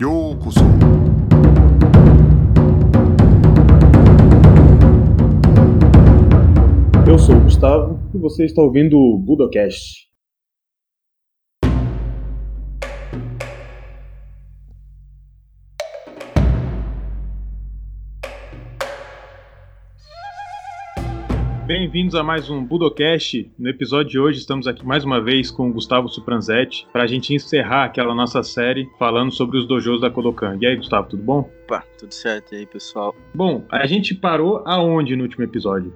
ようこそEu sou o Gustavo e você está ouvindo o Budocast. Bem-vindos a mais um Budocast. No episódio de hoje estamos aqui mais uma vez com o Gustavo Supranzetti para a gente encerrar aquela nossa série falando sobre os dojos da Kodokan. E aí, Gustavo, tudo bom? Opa, tudo certo e aí, pessoal? Bom, a gente parou aonde no último episódio?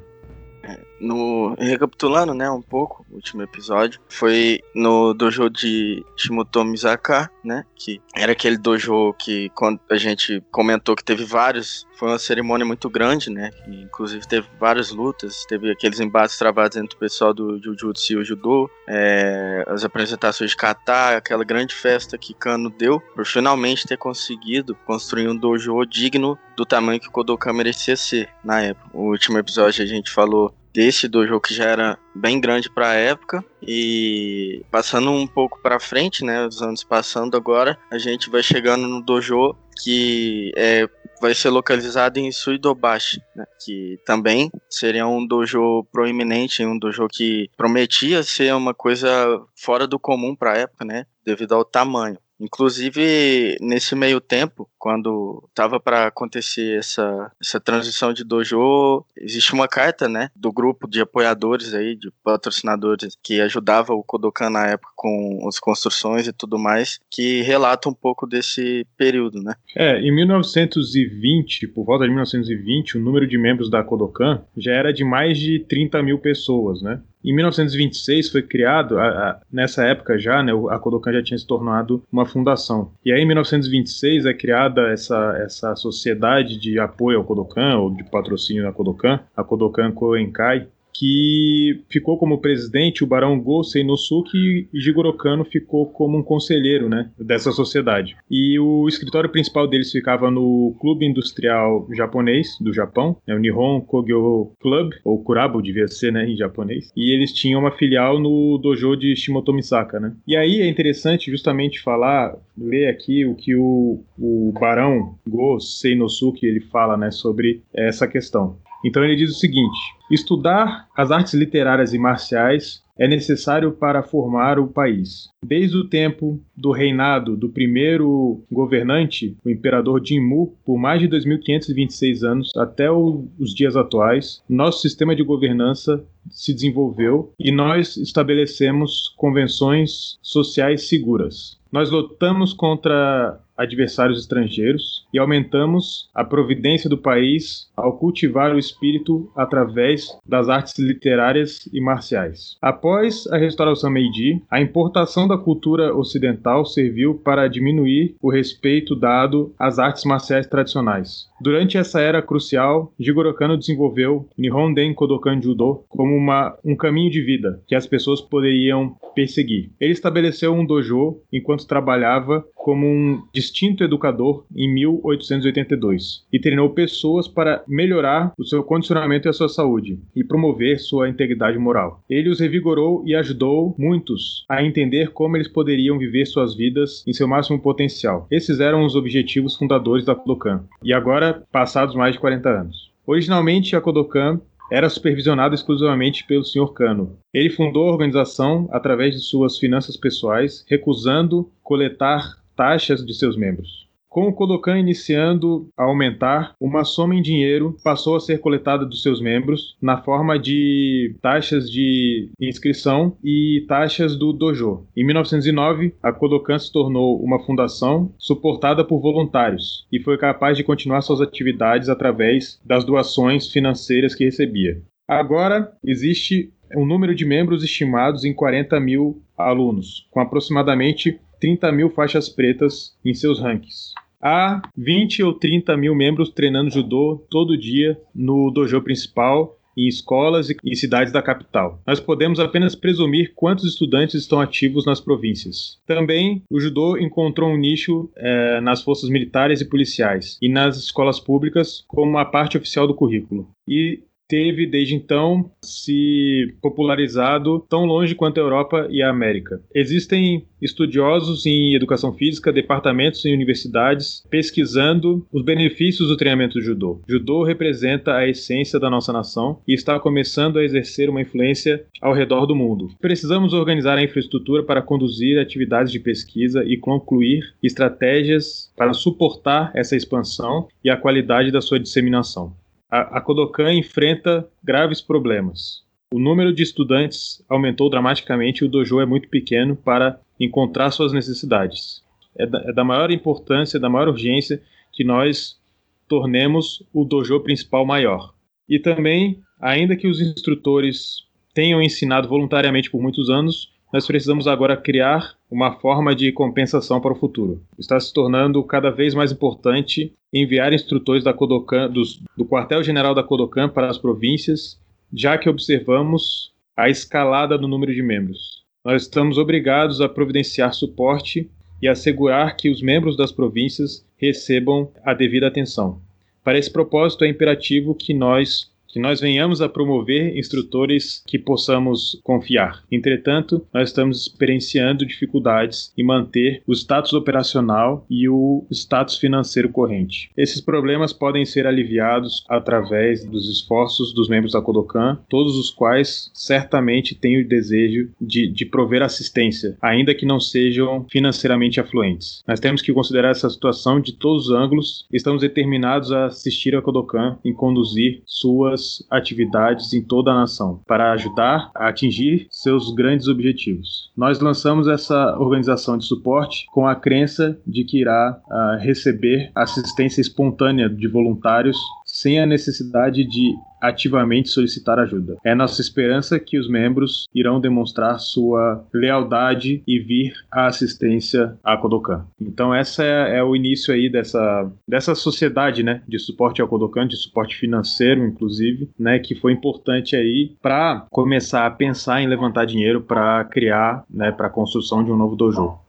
No, recapitulando, né, um pouco, o último episódio, foi no dojo de Shimoto Mizaka, né, que era aquele dojo que quando a gente comentou que teve vários, foi uma cerimônia muito grande, né, inclusive teve várias lutas, teve aqueles embates travados entre o pessoal do Jujutsu e o Judô, é, as apresentações de kata, aquela grande festa que Kano deu, por finalmente ter conseguido construir um dojo digno do tamanho que o Kodokan merecia ser na época. O último episódio a gente falou desse dojo que já era bem grande para a época e passando um pouco para frente, né, os anos passando agora, a gente vai chegando no dojo que é, vai ser localizado em Suidobashi, né, que também seria um dojo proeminente, um dojo que prometia ser uma coisa fora do comum para a época, né, devido ao tamanho. Inclusive, nesse meio tempo, quando estava para acontecer essa, essa transição de dojo, existe uma carta, né, do grupo de apoiadores aí, de patrocinadores que ajudava o Kodokan na época com as construções e tudo mais, que relata um pouco desse período, né? É, em 1920, por volta de 1920, o número de membros da Kodokan já era de mais de 30 mil pessoas, né? Em 1926 foi criado, a, a, nessa época já, né, a Kodokan já tinha se tornado uma fundação. E aí em 1926 é criada essa, essa sociedade de apoio ao Kodokan, ou de patrocínio da Kodokan, a Kodokan Koenkai, que ficou como presidente o barão Go Seinosuke e Jigoro Kano ficou como um conselheiro né, dessa sociedade. E o escritório principal deles ficava no Clube Industrial Japonês do Japão, né, o Nihon Kogyo Club, ou Kurabo devia ser né, em japonês, e eles tinham uma filial no dojo de Shimotomisaka. Né? E aí é interessante justamente falar, ler aqui o que o, o barão Go Seinosuke ele fala né, sobre essa questão. Então ele diz o seguinte: estudar as artes literárias e marciais é necessário para formar o país. Desde o tempo do reinado do primeiro governante, o imperador Jinmu, por mais de 2526 anos até os dias atuais, nosso sistema de governança se desenvolveu e nós estabelecemos convenções sociais seguras. Nós lutamos contra adversários estrangeiros e aumentamos a providência do país ao cultivar o espírito através das artes literárias e marciais. Após a restauração Meiji, a importação da cultura ocidental serviu para diminuir o respeito dado às artes marciais tradicionais. Durante essa era crucial, Jigoro Kano desenvolveu Nihon Den Kodokan Judo como uma, um caminho de vida que as pessoas poderiam perseguir. Ele estabeleceu um dojo enquanto trabalhava como um distinto educador em 1882 e treinou pessoas para melhorar o seu condicionamento e a sua saúde e promover sua integridade moral. Ele os revigorou e ajudou muitos a entender como eles poderiam viver suas vidas em seu máximo potencial. Esses eram os objetivos fundadores da Kodokan. E agora, passados mais de 40 anos. Originalmente, a Kodokan era supervisionado exclusivamente pelo Sr. Kano. Ele fundou a organização através de suas finanças pessoais, recusando coletar taxas de seus membros. Com o Kodokan iniciando a aumentar, uma soma em dinheiro passou a ser coletada dos seus membros na forma de taxas de inscrição e taxas do dojo. Em 1909, a Kodokan se tornou uma fundação suportada por voluntários e foi capaz de continuar suas atividades através das doações financeiras que recebia. Agora existe um número de membros estimados em 40 mil alunos, com aproximadamente 30 mil faixas pretas em seus rankings. Há 20 ou 30 mil membros treinando judô todo dia no dojo principal em escolas e cidades da capital. Nós podemos apenas presumir quantos estudantes estão ativos nas províncias. Também, o judô encontrou um nicho é, nas forças militares e policiais e nas escolas públicas como a parte oficial do currículo. E teve desde então se popularizado tão longe quanto a Europa e a América. Existem estudiosos em educação física, departamentos em universidades, pesquisando os benefícios do treinamento do judô. Judô representa a essência da nossa nação e está começando a exercer uma influência ao redor do mundo. Precisamos organizar a infraestrutura para conduzir atividades de pesquisa e concluir estratégias para suportar essa expansão e a qualidade da sua disseminação. A, Kodokan enfrenta graves problemas. O número de estudantes aumentou dramaticamente e o dojo é muito pequeno para encontrar suas necessidades. É da, é da maior importância, da maior urgência que nós tornemos o dojo principal maior. E também, ainda que os instrutores tenham ensinado voluntariamente por muitos anos, nós precisamos agora criar uma forma de compensação para o futuro. Está se tornando cada vez mais importante enviar instrutores da Kodokan, dos, do quartel-general da Kodokan para as províncias, já que observamos a escalada no número de membros. Nós estamos obrigados a providenciar suporte e assegurar que os membros das províncias recebam a devida atenção. Para esse propósito, é imperativo que nós que nós venhamos a promover instrutores que possamos confiar. Entretanto, nós estamos experienciando dificuldades em manter o status operacional e o status financeiro corrente. Esses problemas podem ser aliviados através dos esforços dos membros da Kodokan, todos os quais certamente têm o desejo de, de prover assistência, ainda que não sejam financeiramente afluentes. Nós temos que considerar essa situação de todos os ângulos. Estamos determinados a assistir a Kodokan em conduzir suas suas atividades em toda a nação, para ajudar a atingir seus grandes objetivos. Nós lançamos essa organização de suporte com a crença de que irá uh, receber assistência espontânea de voluntários sem a necessidade de ativamente solicitar ajuda. É nossa esperança que os membros irão demonstrar sua lealdade e vir à assistência à Kodokan. Então essa é, é, o início aí dessa, dessa sociedade, né, de suporte ao Kodokan, de suporte financeiro, inclusive, né, que foi importante aí para começar a pensar em levantar dinheiro para criar, né, para a construção de um novo dojo.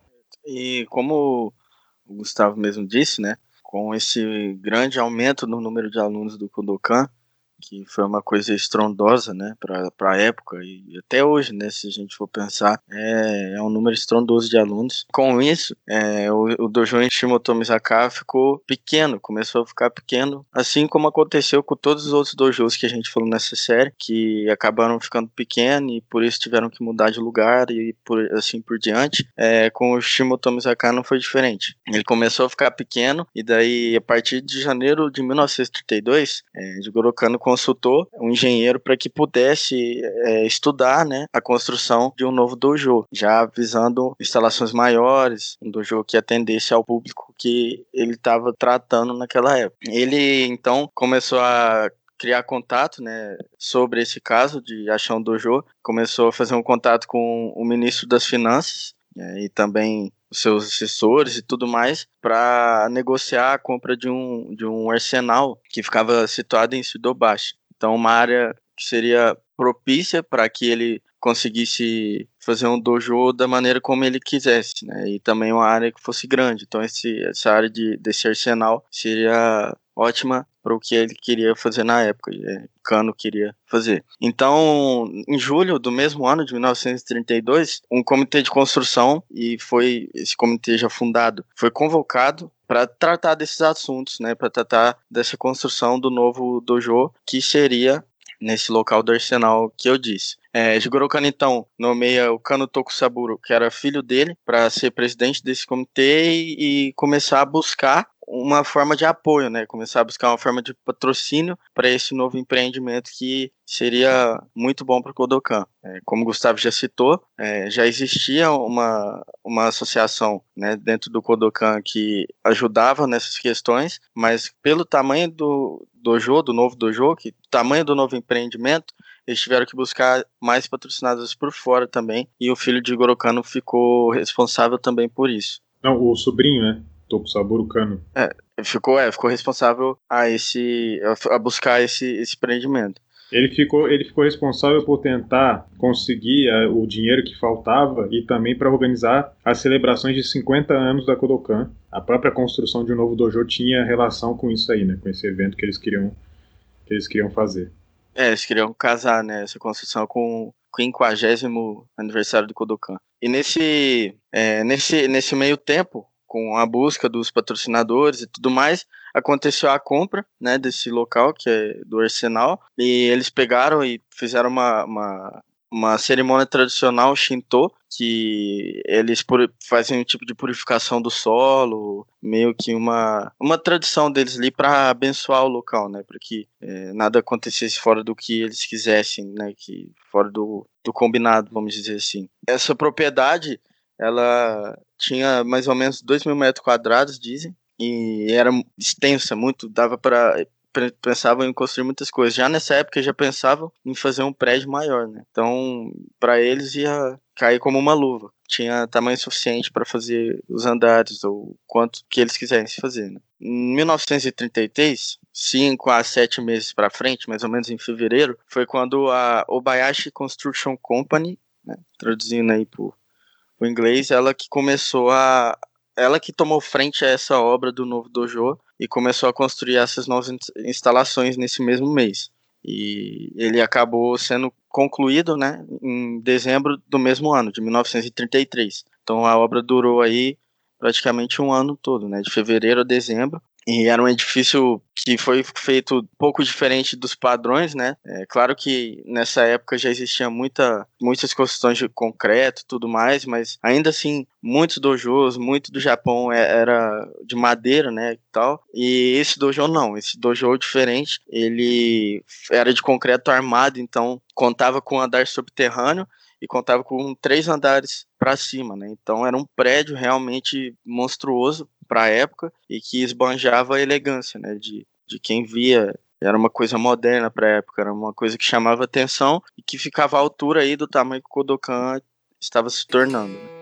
E como o Gustavo mesmo disse, né, com esse grande aumento no número de alunos do Kodokan, que foi uma coisa estrondosa, né, para a época e até hoje, né, se a gente for pensar, é, é um número estrondoso de alunos. Com isso, é, o, o dojo em Shimotomizaka ficou pequeno, começou a ficar pequeno, assim como aconteceu com todos os outros dojos que a gente falou nessa série, que acabaram ficando pequenos e por isso tiveram que mudar de lugar e por, assim por diante. É, com o Shimotomizaka não foi diferente. Ele começou a ficar pequeno e daí a partir de janeiro de 1932, é, Jigoro consultou um engenheiro para que pudesse é, estudar né, a construção de um novo dojo, já visando instalações maiores, um dojo que atendesse ao público que ele estava tratando naquela época. Ele então começou a criar contato, né, sobre esse caso de achar um dojo, começou a fazer um contato com o ministro das Finanças né, e também seus assessores e tudo mais para negociar a compra de um, de um arsenal que ficava situado em Sidobashi. Então, uma área que seria propícia para que ele conseguisse fazer um dojo da maneira como ele quisesse, né? E também uma área que fosse grande. Então, esse, essa área de, desse arsenal seria ótima para o que ele queria fazer na época, Cano queria fazer. Então, em julho do mesmo ano de 1932, um comitê de construção e foi esse comitê já fundado, foi convocado para tratar desses assuntos, né, para tratar dessa construção do novo dojo que seria nesse local do arsenal que eu disse. É, Jigoro Kano, então, nomeia o Kano Tokusaburo, que era filho dele, para ser presidente desse comitê e, e começar a buscar uma forma de apoio, né? Começar a buscar uma forma de patrocínio para esse novo empreendimento que seria muito bom para o Kodokan. É, como o Gustavo já citou, é, já existia uma, uma associação né, dentro do Kodokan que ajudava nessas questões, mas pelo tamanho do dojo, do novo dojo, que tamanho do novo empreendimento, eles tiveram que buscar mais patrocinados por fora também, e o filho de Gorokano ficou responsável também por isso. Não, o sobrinho, né? Tokusaburo Kano. É, ficou, é, ficou responsável a esse a buscar esse, esse empreendimento. Ele ficou, ele ficou responsável por tentar conseguir uh, o dinheiro que faltava e também para organizar as celebrações de 50 anos da Kodokan. A própria construção de um novo dojo tinha relação com isso aí, né, com esse evento que eles queriam que eles queriam fazer. É, eles queriam casar, né, essa construção com o 50 aniversário do Kodokan. E nesse, é, nesse, nesse meio tempo, com a busca dos patrocinadores e tudo mais, aconteceu a compra né, desse local, que é do Arsenal, e eles pegaram e fizeram uma, uma, uma cerimônia tradicional Shinto, que eles fazem um tipo de purificação do solo, meio que uma, uma tradição deles ali para abençoar o local, né, para que é, nada acontecesse fora do que eles quisessem, né, que fora do, do combinado, vamos dizer assim. Essa propriedade, ela tinha mais ou menos 2 mil metros quadrados, dizem, e era extensa, muito, dava para pensavam em construir muitas coisas. Já nessa época já pensavam em fazer um prédio maior, né? Então, para eles ia cair como uma luva. Tinha tamanho suficiente para fazer os andares ou quanto que eles quisessem fazer. Né? Em 1933, cinco a sete meses para frente, mais ou menos em fevereiro, foi quando a Obayashi Construction Company, né, traduzindo aí para o inglês, ela que começou a, ela que tomou frente a essa obra do novo dojo e começou a construir essas novas instalações nesse mesmo mês. E ele acabou sendo concluído, né, em dezembro do mesmo ano, de 1933. Então a obra durou aí praticamente um ano todo, né, de fevereiro a dezembro. E era um edifício que foi feito um pouco diferente dos padrões, né? É claro que nessa época já existia muita, muitas construções de concreto tudo mais, mas ainda assim, muitos dojos, muito do Japão é, era de madeira, né, e tal. E esse dojo não, esse dojo diferente, ele era de concreto armado, então contava com um andar subterrâneo e contava com três andares para cima, né? Então era um prédio realmente monstruoso para a época e que esbanjava a elegância, né? De, de quem via era uma coisa moderna para a época, era uma coisa que chamava atenção e que ficava à altura aí do tamanho que o Kodokan estava se tornando. Né?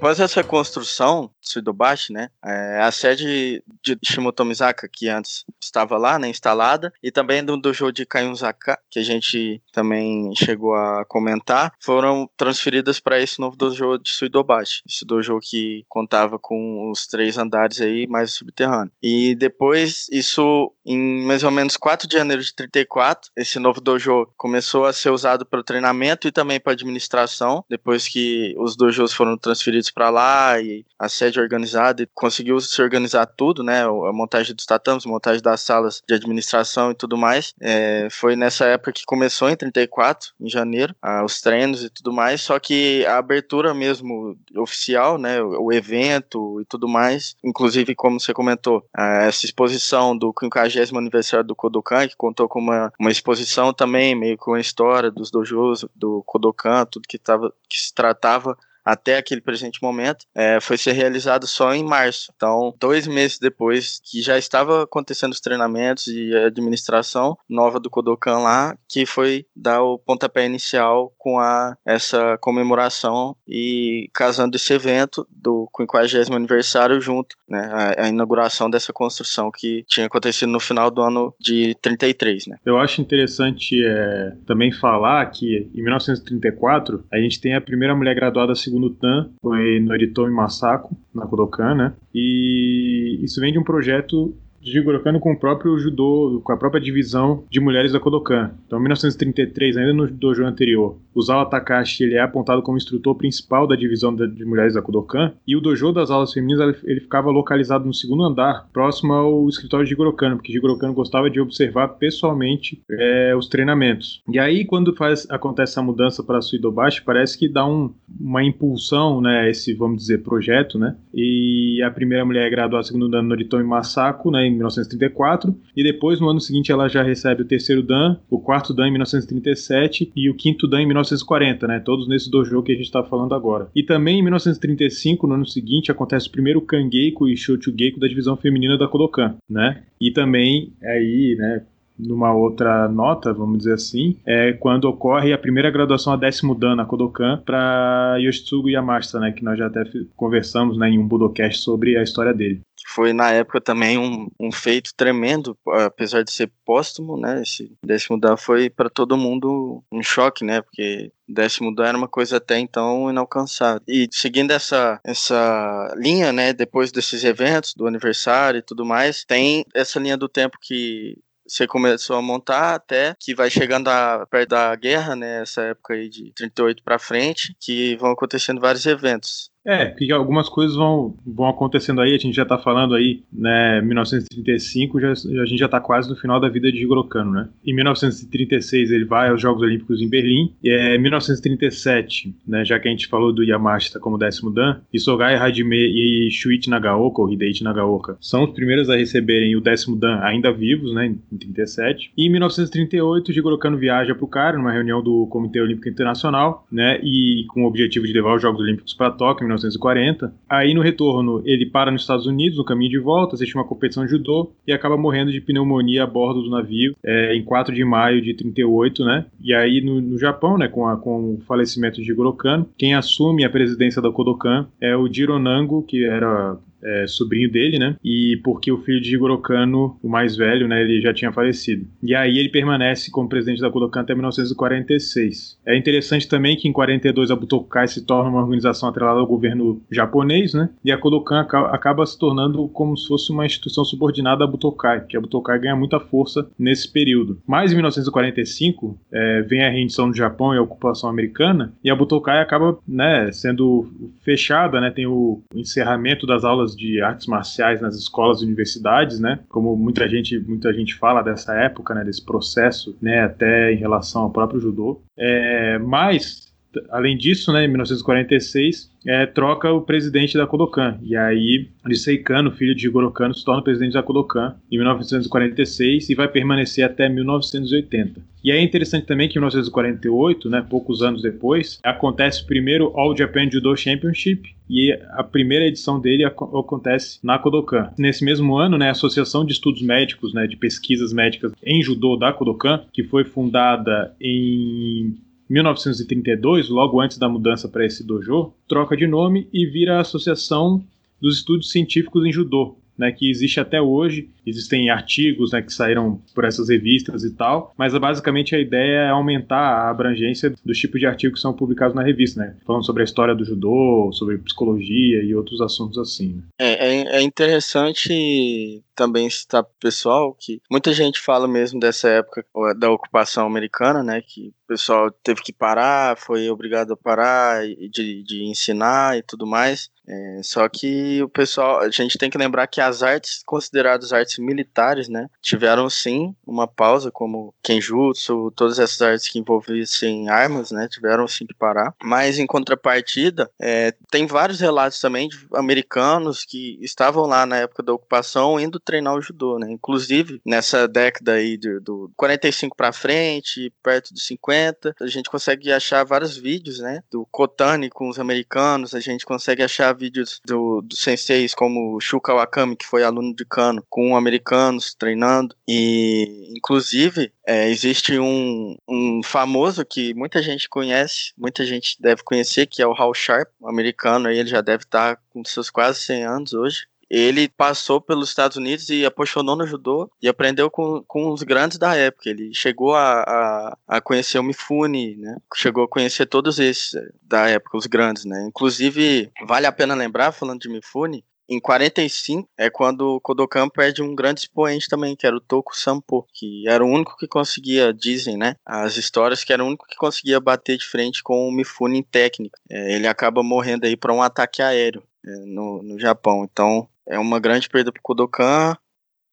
Após essa construção, Suidobashi, né, é, a sede de Shimotomizaka, que antes estava lá, né, instalada, e também do dojo de Kayunzaka, que a gente também chegou a comentar, foram transferidas para esse novo dojo de Suidobashi, esse dojo que contava com os três andares aí, mais o subterrâneo. E depois, isso em mais ou menos 4 de janeiro de 34, esse novo dojo começou a ser usado para o treinamento e também para administração, depois que os dojos foram transferidos para lá e a sede organizada e conseguiu se organizar tudo, né? A montagem dos tatames, a montagem das salas de administração e tudo mais. É, foi nessa época que começou, em 34, em janeiro, os treinos e tudo mais. Só que a abertura mesmo oficial, né? O, evento e tudo mais, inclusive, como você comentou, essa exposição do 50 aniversário do Kodokan, que contou com uma, uma exposição também, meio com a história dos dojos, do Kodokan, tudo que, tava, que se tratava até aquele presente momento, é, foi ser realizado só em março. Então, dois meses depois que já estava acontecendo os treinamentos e a administração nova do Kodokan lá, que foi dar o pontapé inicial com a, essa comemoração e casando esse evento do 50 aniversário junto, né, a, a, inauguração dessa construção que tinha acontecido no final do ano de 33, né. Eu acho interessante é, também falar que em 1934 a gente tem a primeira mulher graduada segundo TAN, foi Noritomi Masako, na Kodokan, né? E isso vem de um projeto Jigoro Kano com o próprio judô, com a própria divisão de mulheres da Kodokan. Então, em 1933, ainda no dojo anterior, o Zawa Takashi ele é apontado como instrutor principal da divisão de mulheres da Kodokan, e o dojo das aulas femininas ele ficava localizado no segundo andar, próximo ao escritório de Jigoro Kano, porque Jigoro Kano gostava de observar pessoalmente é, os treinamentos. E aí, quando faz, acontece essa mudança para Suidobashi, parece que dá um, uma impulsão, né, esse, vamos dizer, projeto, né, e a primeira mulher é graduada segundo ano Noritomi Masako, né, em 1934, e depois no ano seguinte ela já recebe o terceiro Dan, o quarto Dan em 1937 e o quinto Dan em 1940, né? Todos nesse dojo que a gente está falando agora. E também em 1935, no ano seguinte, acontece o primeiro Kangeiko e Shochugeiko da divisão feminina da Kodokan, né? E também aí, né, numa outra nota, vamos dizer assim, é quando ocorre a primeira graduação a décimo dan na Kodokan para Yoshitsugu Yamashita, né, que nós já até conversamos né, em um Budocast sobre a história dele foi na época também um, um feito tremendo, apesar de ser póstumo, né? Esse décimo dan foi para todo mundo um choque, né? Porque décimo dan era uma coisa até então inalcançável. E seguindo essa, essa linha, né? Depois desses eventos, do aniversário e tudo mais, tem essa linha do tempo que você começou a montar até que vai chegando a, perto da guerra, né? Essa época aí de 38 para frente, que vão acontecendo vários eventos. É, que algumas coisas vão, vão acontecendo aí, a gente já tá falando aí, né, 1935, já, a gente já tá quase no final da vida de Kano, né? Em 1936 ele vai aos Jogos Olímpicos em Berlim, e é 1937, né, já que a gente falou do Yamashita como décimo dan, Isogai Hajime e Shuichi Nagaoka, ou Hideichi Nagaoka, são os primeiros a receberem o décimo dan ainda vivos, né, em 37. E em 1938, Jigoro Kano viaja pro Cairo, numa reunião do Comitê Olímpico Internacional, né, e com o objetivo de levar os Jogos Olímpicos para Tóquio, 1940. Aí no retorno ele para nos Estados Unidos, no caminho de volta, assiste uma competição de judô e acaba morrendo de pneumonia a bordo do navio é, em 4 de maio de 38, né? E aí no, no Japão, né, com, a, com o falecimento de Jigoro Kano, quem assume a presidência da Kodokan é o Jironango, que era é, sobrinho dele, né? E porque o filho de Jigoro Kano, o mais velho, né, ele já tinha falecido. E aí ele permanece como presidente da Kodokan até 1946. É interessante também que em 42 a Butokai se torna uma organização atrelada ao governo japonês, né? E a Kodokan acaba se tornando como se fosse uma instituição subordinada à Butokai, que a Butokai ganha muita força nesse período. Mas em 1945 é, vem a rendição do Japão e a ocupação americana e a Butokai acaba, né, sendo fechada, né? Tem o encerramento das aulas aulas de artes marciais nas escolas e universidades, né? Como muita gente, muita gente fala dessa época, né? Desse processo, né? Até em relação ao próprio judô. É, mas além disso, né, em 1946, é, troca o presidente da Kodokan. E aí, Nisei Kano, filho de Jigoro Kano, se torna presidente da Kodokan em 1946 e vai permanecer até 1980. E é interessante também que em 1948, né, poucos anos depois, acontece o primeiro All Japan Judo Championship e a primeira edição dele acontece na Kodokan. Nesse mesmo ano, né, a Associação de Estudos Médicos, né, de Pesquisas Médicas em Judô da Kodokan, que foi fundada em 1932, logo antes da mudança para esse dojo, troca de nome e vira a Associação dos Estudos Científicos em Judô, né, que existe até hoje. Existem artigos né, que saíram por essas revistas e tal, mas basicamente a ideia é aumentar a abrangência dos tipos de artigos que são publicados na revista, né? Falando sobre a história do judô, sobre psicologia e outros assuntos assim. Né? É, é, é interessante também citar pro pessoal que muita gente fala mesmo dessa época da ocupação americana, né? Que o pessoal teve que parar, foi obrigado a parar de, de ensinar e tudo mais. É, só que o pessoal, a gente tem que lembrar que as artes consideradas artes militares, né, tiveram sim uma pausa, como Kenjutsu, todas essas artes que envolvessem armas, né, tiveram sim que parar. Mas em contrapartida, é, tem vários relatos também de americanos que estavam lá na época da ocupação indo treinar o judô, né? Inclusive, nessa década aí do, do 45 para frente, perto dos 50, a gente consegue achar vários vídeos, né? Do Kotani com os americanos, a gente consegue achar vídeos do, do senseis como Shuka Wakami, que foi aluno de Kano, com americanos treinando. E, inclusive, é, existe um, um famoso que muita gente conhece, muita gente deve conhecer, que é o Hal Sharp, americano, aí ele já deve estar com seus quase 100 anos hoje ele passou pelos Estados Unidos e apaixonou no judô e aprendeu com, com os grandes da época. Ele chegou a, a, a, conhecer o Mifune, né? Chegou a conhecer todos esses eh, da época, os grandes, né? Inclusive, vale a pena lembrar, falando de Mifune, em 45 é quando o Kodokan perde um grande expoente também, que era o Toku Sampo, que era o único que conseguia, dizem, né, as histórias que era o único que conseguia bater de frente com o Mifune em técnica. É, ele acaba morrendo aí para um ataque aéreo é, no, no Japão. Então, é uma grande perda para o Kodokan.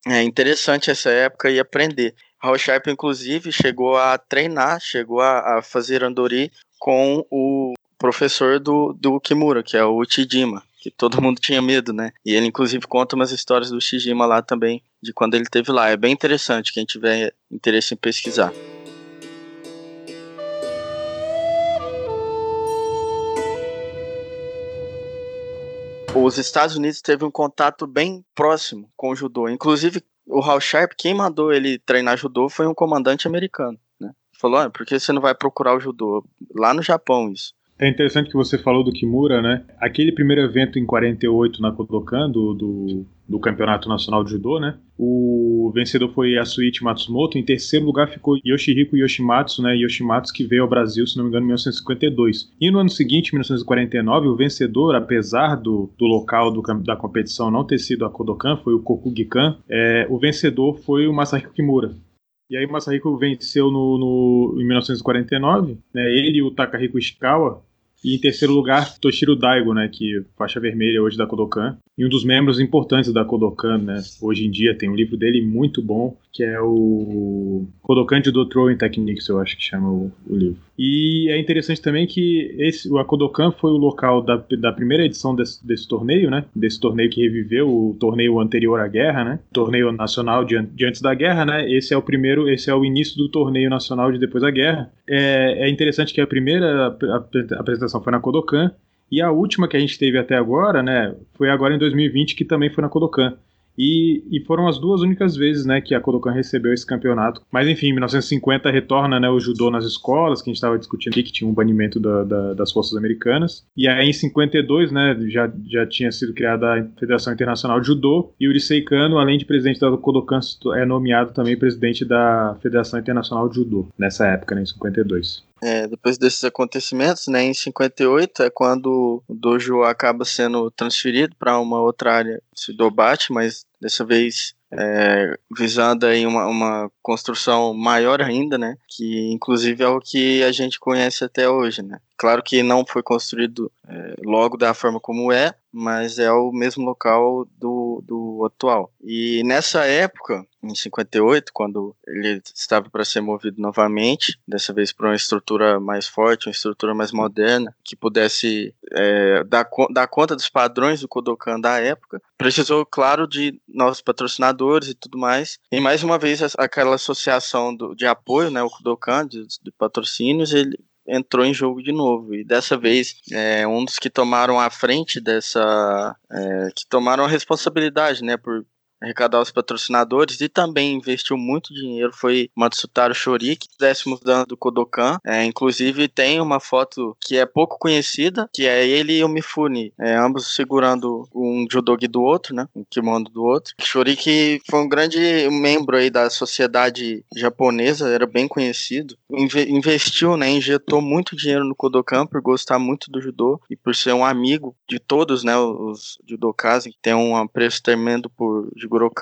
É interessante essa época e aprender. Hal Sharp, inclusive, chegou a treinar, chegou a, a fazer Andori com o professor do, do Kimura, que é o Uchijima, que todo mundo tinha medo, né? E ele, inclusive, conta umas histórias do Uchijima lá também, de quando ele teve lá. É bem interessante, quem tiver interesse em pesquisar. os Estados Unidos teve um contato bem próximo com o judô. Inclusive, o Hal Sharp, quem mandou ele treinar judô foi um comandante americano, né? Falou, ah, por que você não vai procurar o judô? Lá no Japão, isso. É interessante que você falou do Kimura, né? Aquele primeiro evento em 48 na Kodokan, do, do, do Campeonato Nacional de Judô, né? O vencedor foi Yasuichi Matsumoto. Em terceiro lugar ficou Yoshihiko Yoshimatsu, né? Yoshimatsu que veio ao Brasil, se não me engano, em 1952. E no ano seguinte, 1949, o vencedor, apesar do, do local do, da competição não ter sido a Kodokan, foi o Kokugikan. É, o vencedor foi o Masahiko Kimura. E aí Masahiko venceu no, no, em 1949, né? Ele e o Takahiko Ishikawa e em terceiro lugar, Toshiro Daigo, né, que faixa vermelha hoje da Kodokan, e um dos membros importantes da Kodokan, né, hoje em dia tem um livro dele muito bom, que é o Kodokan Judo Throwing Techniques, eu acho que chama o, o, livro. E é interessante também que esse, o Kodokan foi o local da, da primeira edição desse, desse, torneio, né, desse torneio que reviveu o torneio anterior à guerra, né, torneio nacional de, de antes da guerra, né, esse é o primeiro, esse é o início do torneio nacional de depois da guerra. É, é interessante que a primeira apresentação foi na Kodokan, e a última que a gente teve até agora, né, foi agora em 2020, que também foi na Kodokan. E, e, foram as duas únicas vezes né, que a Kodokan recebeu esse campeonato. Mas enfim, em 1950 retorna né, o judô nas escolas, que a gente estava discutindo aqui, que tinha um banimento da, da, das forças americanas. E aí em 52 né, já, já tinha sido criada a Federação Internacional de Judô, e Urisei Kano, além de presidente da Kodokan, é nomeado também presidente da Federação Internacional de Judô, nessa época, né, em 52. É, depois desses acontecimentos, né, em 58 é quando o dojo acaba sendo transferido para uma outra área de Dobate, mas dessa vez é, visando aí uma, uma construção maior ainda, né? Que inclusive é o que a gente conhece até hoje, né? Claro que não foi construído é, logo da forma como é, mas é o mesmo local do, do atual. E nessa época, em 58, quando ele estava para ser movido novamente, dessa vez para uma estrutura mais forte, uma estrutura mais moderna, que pudesse é, dar, dar conta dos padrões do Kodokan da época, precisou, claro, de novos patrocinadores e tudo mais. E mais uma vez, aquela associação do, de apoio, né, o Kodokan, de, de patrocínios, ele entrou em jogo de novo. E dessa vez, é, um dos que tomaram a frente dessa. É, que tomaram a responsabilidade, né, por arrecadar os patrocinadores e também investiu muito dinheiro foi Matsutaro Shoriki, décimo dan do Kodokan. É, inclusive tem uma foto que é pouco conhecida, que é ele e o Mifune, é, ambos segurando um judogi do outro, né, um kimono do outro. Shoriki foi um grande membro aí da sociedade japonesa, era bem conhecido. Inve investiu, né, injetou muito dinheiro no Kodokan por gostar muito do judô e por ser um amigo de todos, né, os judokas, que tem um apreço tremendo por Jigoro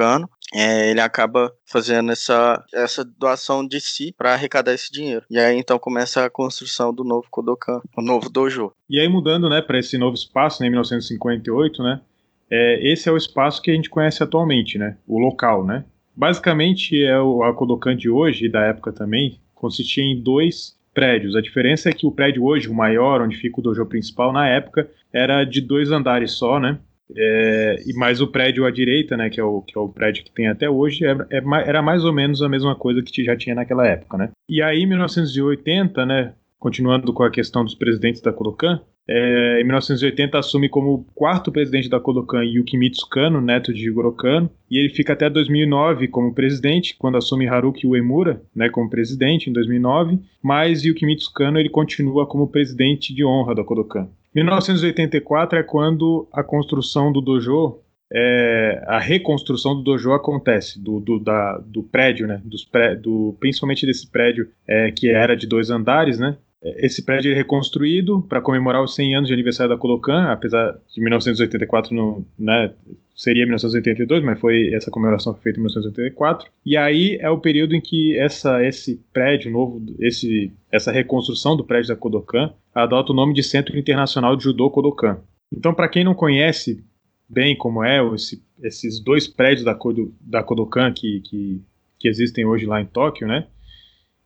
é, ele acaba fazendo essa, essa doação de si para arrecadar esse dinheiro. E aí então começa a construção do novo Kodokan, o novo dojo. E aí mudando, né, para esse novo espaço, né, em 1958, né, é, esse é o espaço que a gente conhece atualmente, né, o local, né. Basicamente é o a Kodokan de hoje e da época também consistia em dois prédios. A diferença é que o prédio hoje, o maior, onde fica o dojo principal, na época era de dois andares só, né? É, e mais o prédio à direita, né, que é o, que é o prédio que tem até hoje, é, é, era mais ou menos a mesma coisa que já tinha naquela época, né. E aí, em 1980, né, continuando com a questão dos presidentes da Kodokan, é, em 1980 assume como quarto presidente da Kodokan Yukimitsu Kano, neto de Jigoro Kano, e ele fica até 2009 como presidente, quando assume Haruki Uemura, né, como presidente em 2009, mas Yukimitsu Kano ele continua como presidente de honra da Kodokan. 1984 é quando a construção do dojo, é, a reconstrução do dojo acontece, do, do, da, do prédio, né, dos pré, do, principalmente desse prédio é, que era de dois andares, né, esse prédio é reconstruído para comemorar os 100 anos de aniversário da Colocan, apesar de 1984 não, né, seria 1982, mas foi essa comemoração foi feita em 1984. E aí é o período em que essa esse prédio novo, esse essa reconstrução do prédio da Kodokan adota o nome de Centro Internacional de Judô Kodokan. Então, para quem não conhece bem como é esse, esses dois prédios da, da Kodokan que, que, que existem hoje lá em Tóquio, né?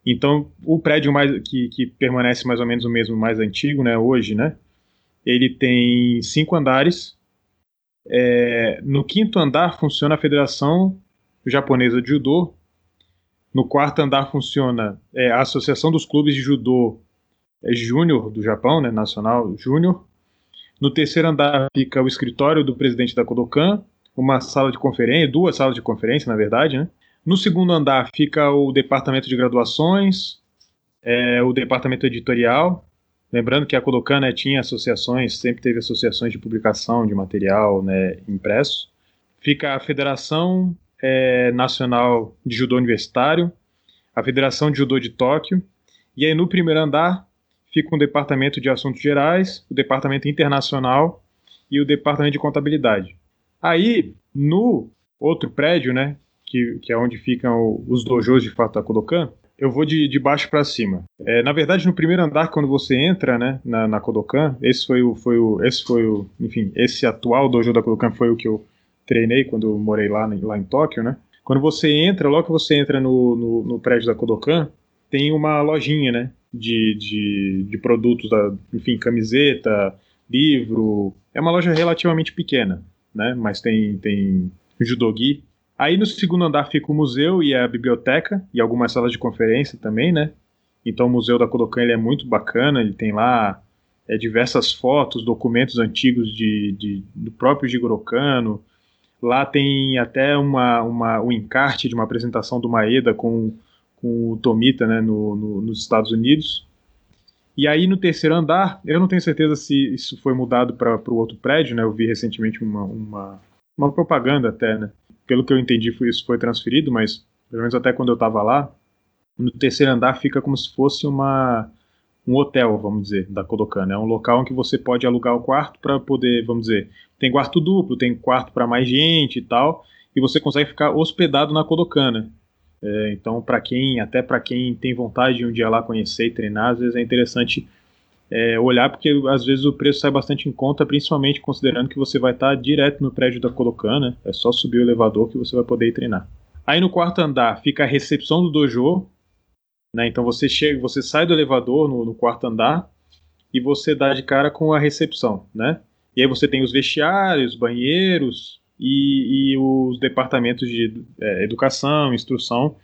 Então, o prédio mais que, que permanece mais ou menos o mesmo, mais antigo, né, hoje, né, ele tem cinco andares. É, no quinto andar funciona a Federação Japonesa de Judô. No quarto andar funciona é, a Associação dos Clubes de Judô é, Júnior do Japão, né, nacional Júnior. No terceiro andar fica o escritório do presidente da Kodokan, uma sala de conferência, duas salas de conferência, na verdade, né? No segundo andar fica o departamento de graduações, é, o departamento editorial. Lembrando que a Kodokan né, tinha associações, sempre teve associações de publicação de material né, impresso. Fica a Federação é, Nacional de Judô Universitário, a Federação de Judô de Tóquio, e aí no primeiro andar fica um departamento de assuntos gerais, o departamento internacional e o departamento de contabilidade. Aí, no outro prédio, né, que, que é onde ficam os dojos de fato da Kodokan, eu vou de, de baixo para cima. É, na verdade, no primeiro andar, quando você entra, né, na, na Kodokan, esse foi o, foi o, esse foi o, enfim, esse atual dojo da Kodokan foi o que eu treinei quando eu morei lá, lá em Tóquio, né? Quando você entra, logo que você entra no, no, no prédio da Kodokan, tem uma lojinha, né, de, de, de produtos, da, enfim, camiseta, livro. É uma loja relativamente pequena, né? Mas tem, tem judogi, Aí no segundo andar fica o museu e a biblioteca e algumas salas de conferência também, né? Então o museu da Kodokan ele é muito bacana, ele tem lá é, diversas fotos, documentos antigos de, de, do próprio Jigoro Kano. Lá tem até uma, uma, um encarte de uma apresentação do Maeda com, com o Tomita né, no, no, nos Estados Unidos. E aí no terceiro andar, eu não tenho certeza se isso foi mudado para o outro prédio, né? Eu vi recentemente uma, uma, uma propaganda até, né? Pelo que eu entendi, isso foi transferido, mas pelo menos até quando eu estava lá, no terceiro andar fica como se fosse uma um hotel, vamos dizer, da Kodokan. É um local em que você pode alugar o quarto para poder, vamos dizer, tem quarto duplo, tem quarto para mais gente e tal, e você consegue ficar hospedado na Kodokan. É, então, para quem, até para quem tem vontade de um dia lá conhecer e treinar, às vezes é interessante é, olhar, porque às vezes o preço sai bastante em conta, principalmente considerando que você vai estar direto no prédio da Kodokan, né? É só subir o elevador que você vai poder ir treinar. Aí no quarto andar fica a recepção do dojo, né? Então você chega, você sai do elevador no, no quarto andar e você dá de cara com a recepção, né? E aí você tem os vestiários, banheiros e, e os departamentos de é, educação, instrução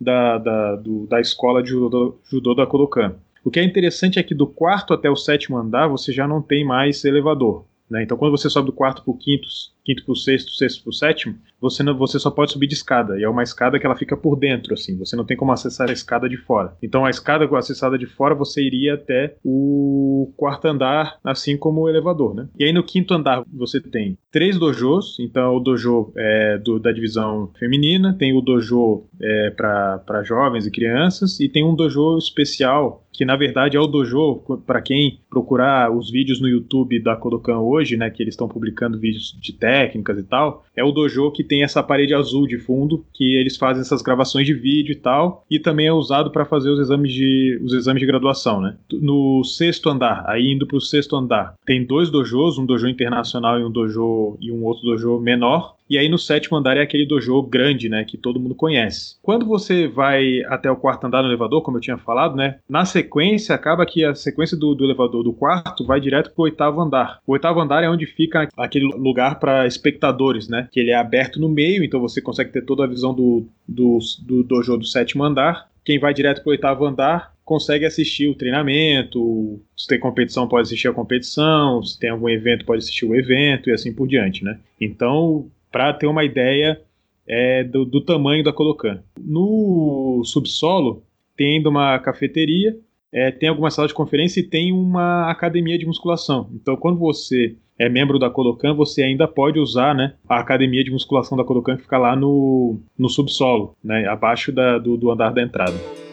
da, da, do, da escola de judô, judô da Kodokan. O que é interessante é que do quarto até o sétimo andar você já não tem mais elevador. Né? Então, quando você sobe do quarto para o quinto, quinto para o sexto, sexto para o sétimo, você, não, você só pode subir de escada. E é uma escada que ela fica por dentro, assim. Você não tem como acessar a escada de fora. Então, a escada acessada de fora, você iria até o quarto andar, assim como o elevador, né? E aí, no quinto andar, você tem três dojos. Então, o dojo é do, da divisão feminina, tem o dojo é, para jovens e crianças, e tem um dojo especial que na verdade é o dojo para quem procurar os vídeos no YouTube da Kodokan hoje, né, que eles estão publicando vídeos de técnicas e tal, é o dojo que tem essa parede azul de fundo, que eles fazem essas gravações de vídeo e tal, e também é usado para fazer os exames de os exames de graduação, né? No sexto andar, aí indo para o sexto andar, tem dois dojos, um dojo internacional e um dojo e um outro dojo menor, e aí no sétimo andar é aquele dojo grande, né, que todo mundo conhece. Quando você vai até o quarto andar no elevador, como eu tinha falado, né, na sequência acaba que a sequência do, do elevador do quarto vai direto pro oitavo andar. O oitavo andar é onde fica aquele lugar para espectadores, né, que ele é aberto no meio, então você consegue ter toda a visão do, do, do dojo do sétimo andar. Quem vai direto pro oitavo andar consegue assistir o treinamento, se tem competição pode assistir a competição, se tem algum evento pode assistir o evento e assim por diante, né? Então para ter uma ideia é, do, do, tamanho da Colocan. No subsolo tem ainda uma cafeteria, é, tem algumas salas de conferência e tem uma academia de musculação. Então, quando você é membro da Colocan, você ainda pode usar né, a academia de musculação da Colocan que fica lá no, no subsolo, né, abaixo da, do, do andar da entrada.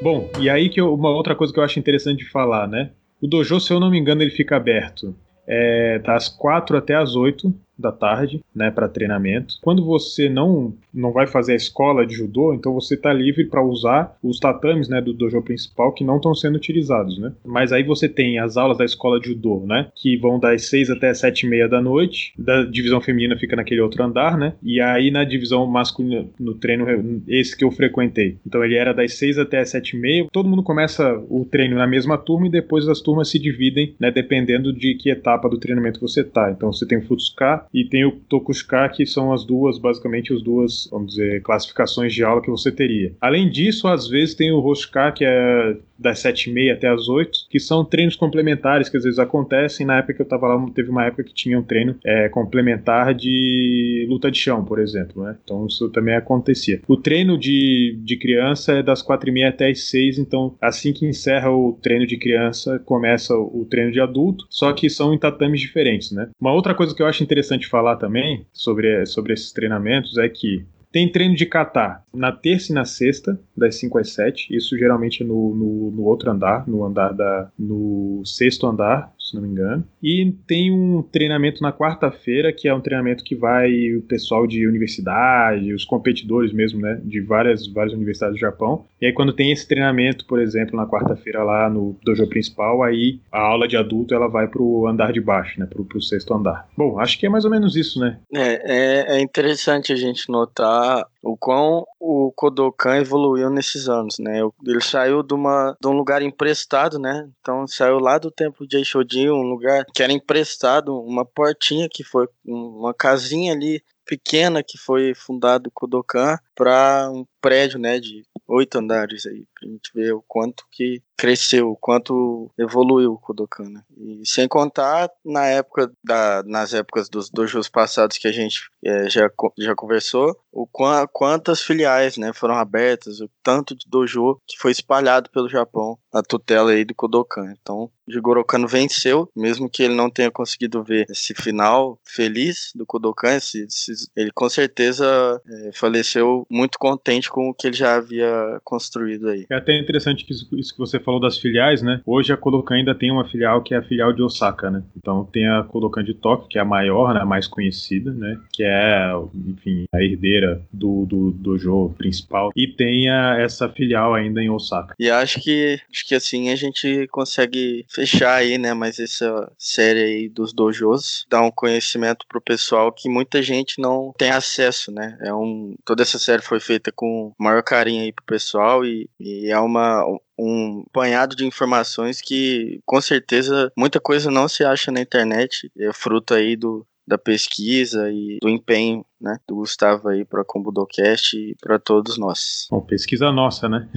Bom, e aí que eu, uma outra coisa que eu acho interessante de falar, né? O dojo, se eu não me engano, ele fica aberto é, das 4 até as 8 da tarde, né, para treinamento. Quando você não não vai fazer a escola de judô, então você está livre para usar os tatames, né, do dojo principal que não estão sendo utilizados, né? Mas aí você tem as aulas da escola de judô, né, que vão das 6 até 7 e meia da noite. Da divisão feminina fica naquele outro andar, né? E aí na divisão masculina, no treino esse que eu frequentei. Então ele era das 6 até as 7 e meia. Todo mundo começa o treino na mesma turma e depois as turmas se dividem, né, dependendo de que etapa do treinamento você tá. Então você tem o Futsuka, e tem o Tokushika, que são as duas, basicamente, as duas, vamos dizer, classificações de aula que você teria. Além disso, às vezes tem o Hoshika, que é das 7h30 até as 8 que são treinos complementares que às vezes acontecem. Na época que eu estava lá, teve uma época que tinha um treino é, complementar de luta de chão, por exemplo. Né? Então isso também acontecia. O treino de, de criança é das 4h30 até as 6 então assim que encerra o treino de criança, começa o treino de adulto, só que são em tatames diferentes. Né? Uma outra coisa que eu acho interessante falar também sobre, sobre esses treinamentos é que tem treino de catar na terça e na sexta, das 5 às 7. Isso geralmente é no, no, no, outro andar, no andar da. no sexto andar, se não me engano. E tem um treinamento na quarta-feira, que é um treinamento que vai o pessoal de universidade, os competidores mesmo, né? De várias, várias universidades do Japão. E aí, quando tem esse treinamento, por exemplo, na quarta-feira lá no dojo principal, aí a aula de adulto ela vai pro andar de baixo, né? Pro, pro sexto andar. Bom, acho que é mais ou menos isso, né? É, é, é interessante a gente notar o quão o Kodokan evoluiu nesses anos, né? Ele saiu de, uma, de um lugar emprestado, né? Então saiu lá do templo de Eishodin, um lugar que era emprestado, uma portinha que foi uma casinha ali pequena que foi fundado Kodokan para um prédio, né, de oito andares aí, pra gente ver o quanto que cresceu, o quanto evoluiu o Kodokan, né? E sem contar na época da, nas épocas dos dojos passados que a gente é, já, já conversou, o quantas filiais, né, foram abertas, o tanto de dojo que foi espalhado pelo Japão, a tutela aí do Kodokan. Então, Jigoro Kano venceu, mesmo que ele não tenha conseguido ver esse final feliz do Kodokan, esse, esse, ele com certeza é, faleceu muito contente com o que ele já havia construído aí. É até interessante que isso, isso, que você falou das filiais, né? Hoje a Kodokan ainda tem uma filial que é a filial de Osaka, né? Então tem a Kodokan de Tóquio, que é a maior, né, a mais conhecida, né? Que é, enfim, a herdeira do, do dojo principal. E tem a, essa filial ainda em Osaka. E acho que, acho que assim a gente consegue fechar aí, né? Mas essa série aí dos dojos dá um conhecimento pro pessoal que muita gente não tem acesso, né? É um, toda essa série foi feita com maior carinho aí pro pessoal e, e é uma, um apanhado de informações que com certeza muita coisa não se acha na internet, é fruto aí do, da pesquisa e do empenho né, do Gustavo aí para Combudocast e para todos nós. Bom, pesquisa nossa, né?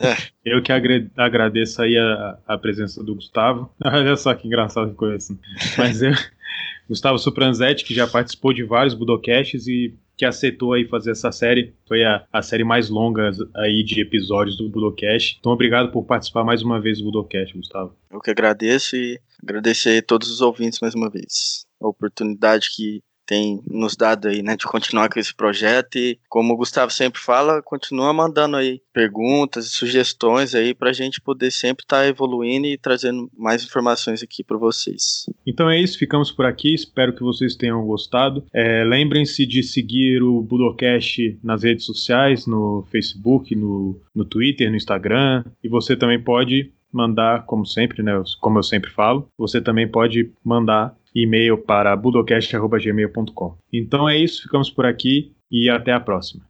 É. Eu que agradeço aí a, a presença do Gustavo. Olha só que engraçado que coisa. Mas eu, Gustavo Supranzetti, que já participou de vários Budocasts e que aceitou aí fazer essa série. Foi a, a série mais longa aí de episódios do Budocast. Então, obrigado por participar mais uma vez do Budocast, Gustavo. Eu que agradeço e agradecer a todos os ouvintes mais uma vez. A oportunidade que tem nos dado aí, né, de continuar com esse projeto e, como o Gustavo sempre fala, continua mandando aí perguntas e sugestões aí para a gente poder sempre estar tá evoluindo e trazendo mais informações aqui para vocês. Então é isso, ficamos por aqui, espero que vocês tenham gostado. É, Lembrem-se de seguir o Budocast nas redes sociais, no Facebook, no, no Twitter, no Instagram, e você também pode mandar, como sempre, né, como eu sempre falo, você também pode mandar e-mail para budocast.gmail.com. Então é isso, ficamos por aqui e até a próxima.